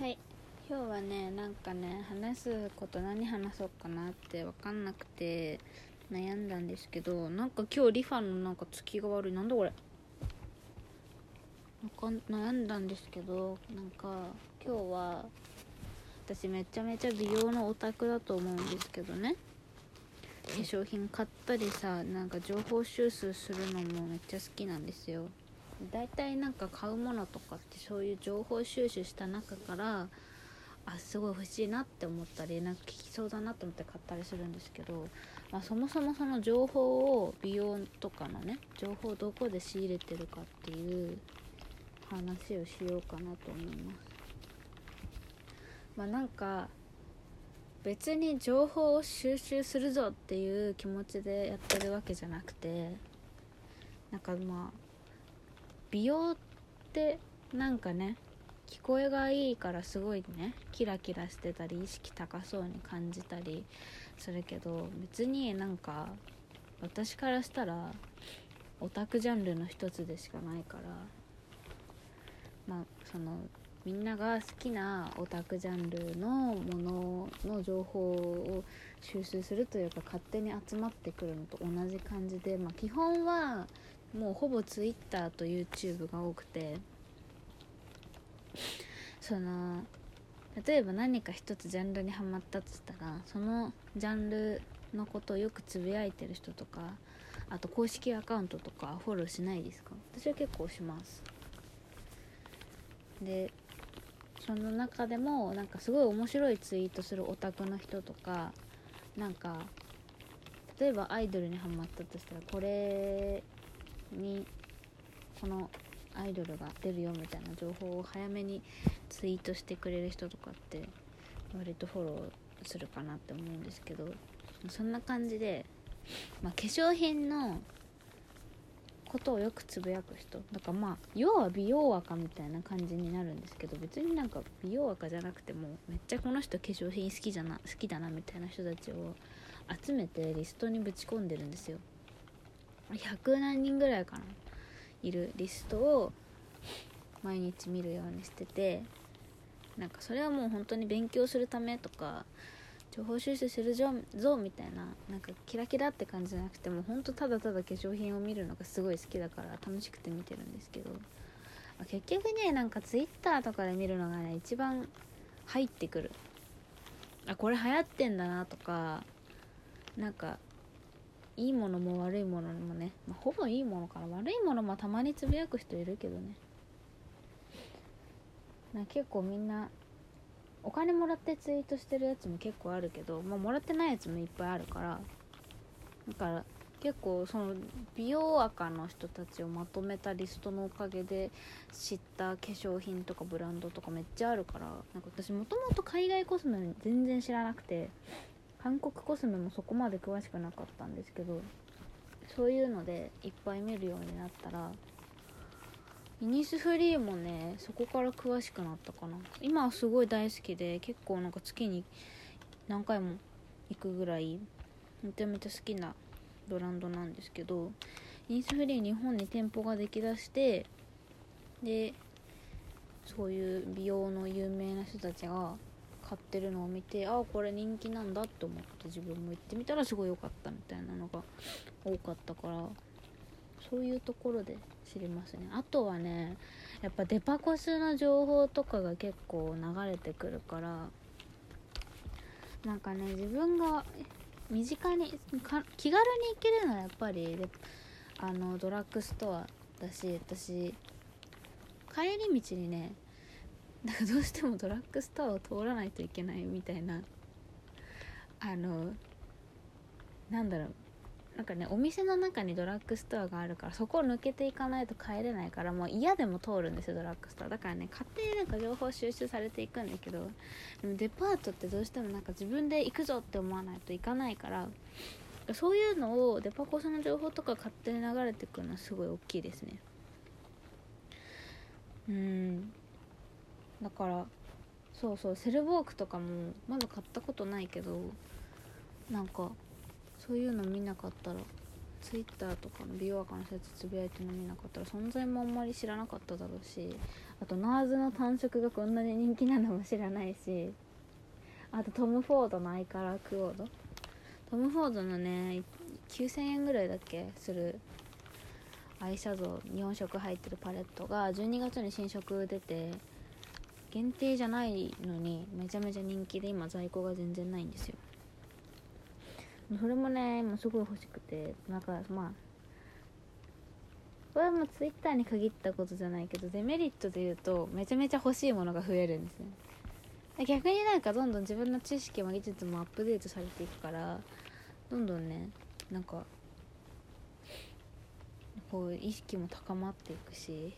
はい。今日はねなんかね話すこと何話そうかなって分かんなくて悩んだんですけどなんか今日リファのなんか月が悪い。なんだこれ？か悩んだんですけどなんか今日は私めちゃめちゃ美容のオタクだと思うんですけどね。化粧品買ったりさなんか情報収集するのもめっちゃ好きなんですよ。大体なんか買うものとかってそういう情報収集した中からあすごい欲しいなって思ったりなんか効きそうだなと思って買ったりするんですけど、まあ、そもそもその情報を美容とかのね情報をどこで仕入れてるかっていう話をしようかなと思います。まあなんか別に情報を収集するぞっていう気持ちでやってるわけじゃなくてなんかまあ美容ってなんかね聞こえがいいからすごいねキラキラしてたり意識高そうに感じたりするけど別になんか私からしたらオタクジャンルの一つでしかないからまあそのみんなが好きなオタクジャンルのものの情報を収集するというか勝手に集まってくるのと同じ感じで、まあ、基本はもうほぼ Twitter と YouTube が多くてその例えば何か一つジャンルにはまったとしたらそのジャンルのことをよくつぶやいてる人とかあと公式アカウントとかフォローしないですか？私は結構します。でその中でもなんかすごい面白いツイートするオタクの人とかなんか例えばアイドルにハマったとしたらこれにこのアイドルが出るよみたいな情報を早めにツイートしてくれる人とかって割とフォローするかなって思うんですけどそんな感じで、まあ、化粧品のことをよくつぶやく人だからまあ要は美容赤みたいな感じになるんですけど別になんか美容赤じゃなくてもめっちゃこの人化粧品好きじゃな好きだなみたいな人たちを集めてリストにぶち込んでるんですよ。100何人ぐらいかないるリストを毎日見るようにしててなんかそれはもう本当に勉強するためとか情報収集するぞみたいななんかキラキラって感じじゃなくても本当ただただ化粧品を見るのがすごい好きだから楽しくて見てるんですけど結局ねなんか Twitter とかで見るのがね一番入ってくる。あこれ流行ってんだなとかなんかいいものも悪いものもね、まあ、ほぼいいものかな悪いものもたまにつぶやく人いるけどね。な結構みんなお金もらってツイートしてるやつも結構あるけど、まあ、もらってないやつもいっぱいあるからだから結構その美容赤の人たちをまとめたリストのおかげで知った化粧品とかブランドとかめっちゃあるからなんか私もともと海外コスメ全然知らなくて韓国コスメもそこまで詳しくなかったんですけどそういうのでいっぱい見るようになったらイニスフリーもねそこから詳しくなったかな。今はすごい大好きで結構なんか月に何回も行くぐらいめちゃめちゃ好きなブランドなんですけどイニスフリー日本に店舗ができだしてでそういう美容の有名な人たちが買ってるのを見てああこれ人気なんだって思って自分も行ってみたらすごい良かったみたいなのが多かったからそういうところで知りますね。あとはねやっぱデパコスの情報とかが結構流れてくるからなんかね自分が身近に気軽に行けるのはやっぱりあのドラッグストアだし私帰り道にねなんかどうしてもドラッグストアを通らないといけないみたいなあのなんだろう。なんかねお店の中にドラッグストアがあるからそこを抜けていかないと帰れないからもう嫌でも通るんですよドラッグストア。だからね勝手になんか情報収集されていくんだけどでもデパートってどうしてもなんか自分で行くぞって思わないといかないからそういうのをデパコスの情報とか勝手に流れてくるのはすごい大きいですね。うん。だからそうそうセルボークとかもまだ買ったことないけどなんかそういうの見なかったらツイッターとかの美容アのやつつぶやいてるの見なかったら存在もあんまり知らなかっただろうしあとナーズの単色がこんなに人気なのも知らないしあとトム・フォードのアイカラークォード。トム・フォードのね9000円ぐらいだっけ？するアイシャドウ4色入ってるパレットが12月に新色出て限定じゃないのにめちゃめちゃ人気で今在庫が全然ないんですよ。それもねもうすごい欲しくてなんかまあこれはもうツイッターに限ったことじゃないけどデメリットで言うとめちゃめちゃ欲しいものが増えるんですね。逆になんかどんどん自分の知識も技術もアップデートされていくからどんどんねなんかこう意識も高まっていくし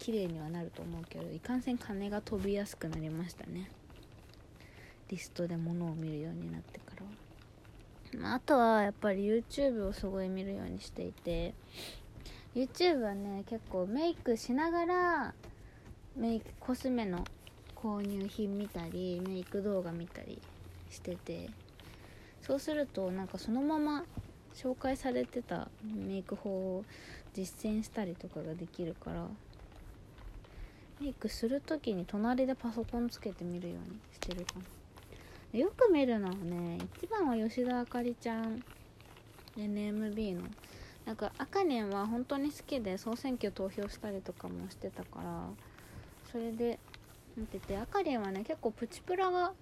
綺麗にはなると思うけどいかんせん金が飛びやすくなりましたね。リストで物を見るようになってからは。あとはやっぱり YouTube をすごい見るようにしていて YouTube はね結構メイクしながらメイクコスメの購入品見たりメイク動画見たりしててそうするとなんかそのまま紹介されてたメイク法を実践したりとかができるからメイクする時に隣でパソコンつけて見るようにしてるかな。よく見るのはね一番は吉田あかりちゃん NMB の。なんかあかねんは本当に好きで総選挙投票したりとかもしてたから。それで見ててあかりんはね結構プチプラが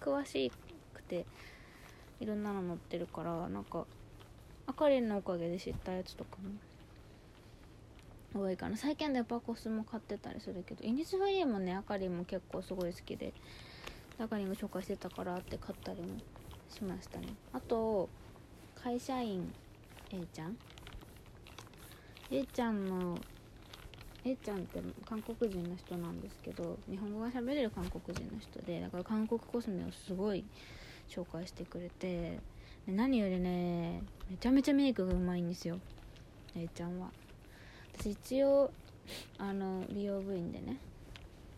詳しくていろんなの載ってるからなんかあかりんのおかげで知ったやつとかも多いかな。最近デパコスも買ってたりするけどイニスフリーもねあかりも結構すごい好きであかりんが紹介してたからって買ったりもしましたね。あと会社員 A ちゃん？A ちゃんの A ちゃんって韓国人の人なんですけど日本語が喋れる韓国人の人でだから韓国コスメをすごい紹介してくれて何よりねめちゃめちゃメイクがうまいんですよ A ちゃんは。私一応あの美容部員でね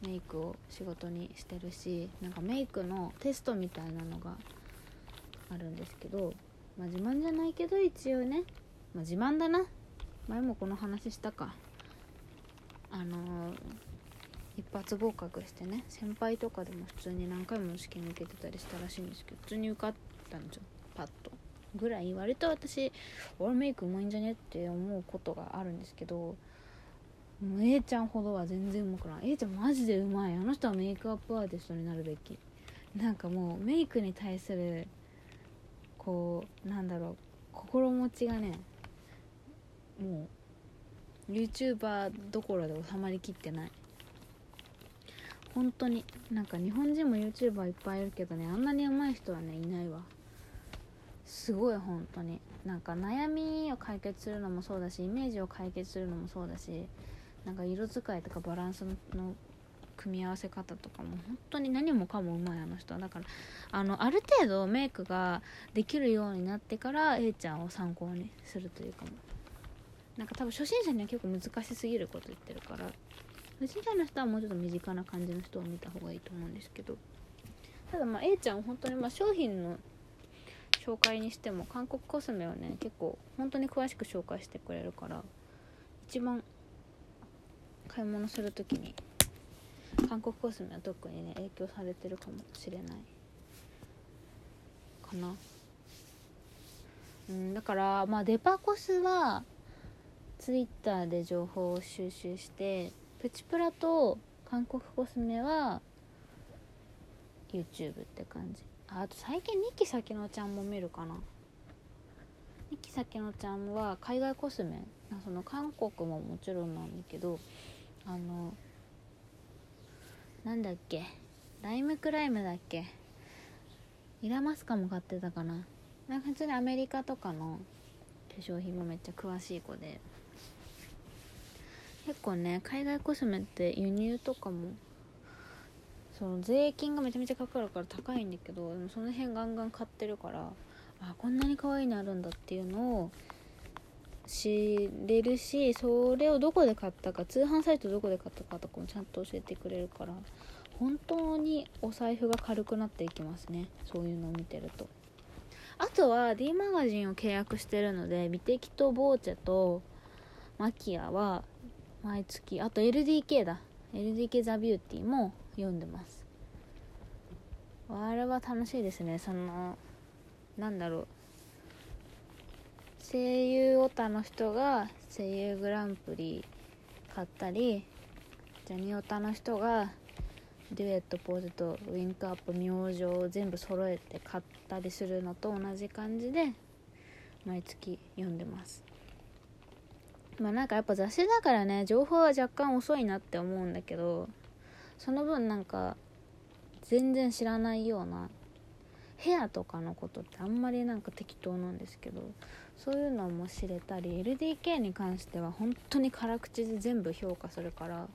メイクを仕事にしてるしなんかメイクのテストみたいなのがあるんですけどまあ自慢じゃないけど一応ね、まあ、自慢だな。前もこの話したか。あのー、一発合格してね先輩とかでも普通に何回も試験受けてたりしたらしいんですけど普通に受かったんですよ。パッと。ぐらい割と私俺メイクうまいんじゃねって思うことがあるんですけどもう A ちゃんほどは全然うまくない。A ちゃんマジでうまい。あの人はメイクアップアーティストになるべき。なんかもうメイクに対するこうなんだろう。心持ちがねもう YouTuber どころで収まりきってない。本当に。なんか日本人も YouTuber いっぱいいるけどねあんなに上手い人はねいないわ。すごい本当に。なんか悩みを解決するのもそうだしイメージを解決するのもそうだしなんか色使いとかバランスの組み合わせ方とかも本当に何もかもうまいあの人。はだからあのある程度メイクができるようになってから A ちゃんを参考にするというかも。なんか多分初心者には結構難しすぎること言ってるから初心者の人はもうちょっと身近な感じの人を見た方がいいと思うんですけど。ただまあ A ちゃんは本当にまあ商品の紹介にしても韓国コスメをね結構本当に詳しく紹介してくれるから一番買い物する時に韓国コスメは特にね影響されてるかもしれない。かな。うんだからまあデパコスはツイッターで情報を収集してプチプラと韓国コスメは YouTube って感じ。あと最近2期先のちゃんも見るかな。2期先のちゃんは海外コスメ。その韓国ももちろんなんだけどあのなんだっけ？ライムクライムだっけ？イラマスカも買ってたかな。なんか普通にアメリカとかの化粧品もめっちゃ詳しい子で。結構ね海外コスメって輸入とかもその税金がめちゃめちゃかかるから高いんだけどでもその辺ガンガン買ってるからあこんなに可愛いのあるんだっていうのを知れるしそれをどこで買ったか通販サイトどこで買ったかとかもちゃんと教えてくれるから本当にお財布が軽くなっていきますね。そういうのを見てると。あとは D マガジンを契約してるので美的とボーチェとマキアは毎月あと LDK だ。LDK ザ・ビューティーも読んでます。あれは楽しいですね。そのなんだろう。声優オタの人が声優グランプリ買ったりジャニオタの人がデュエットポーズとウィンクアップ明星を全部揃えて買ったりするのと同じ感じで毎月読んでます。まあなんかやっぱ雑誌だからね情報は若干遅いなって思うんだけどその分なんか全然知らないような部屋とかのことってあんまりなんか適当なんですけどそういうのも知れたり LDK に関しては本当に辛口で全部評価するから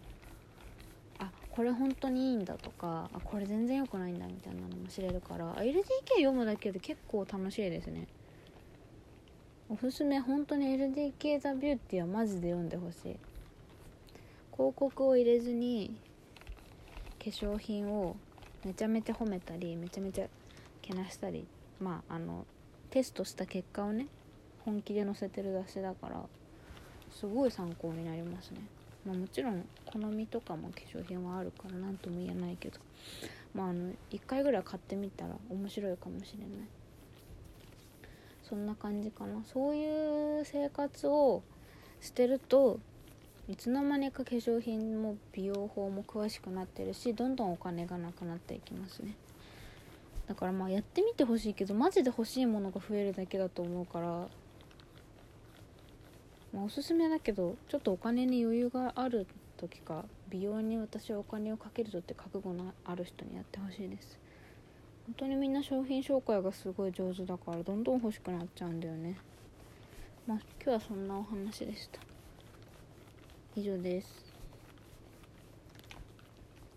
あこれ本当にいいんだとかあこれ全然良くないんだみたいなのも知れるから LDK 読むだけで結構楽しいですね。おすすめ本当に LDK ザ・ビューティーはマジで読んでほしい。広告を入れずに化粧品をめちゃめちゃ褒めたりめちゃめちゃけなしたりまああのテストした結果をね本気で載せてる雑誌だからすごい参考になりますね、まあ、もちろん好みとかも化粧品はあるから何とも言えないけど。まああの1回ぐらい買ってみたら面白いかもしれない。そんな感じかな。そういう生活をしてるといつの間にか化粧品も美容法も詳しくなってるしどんどんお金がなくなっていきますね。だからまあやってみてほしいけどマジで欲しいものが増えるだけだと思うからまあ、おすすめだけどちょっとお金に余裕がある時か美容に私はお金をかけるぞって覚悟のある人にやってほしいです。本当にみんな商品紹介がすごい上手だからどんどん欲しくなっちゃうんだよね。まあ今日はそんなお話でした。以上です。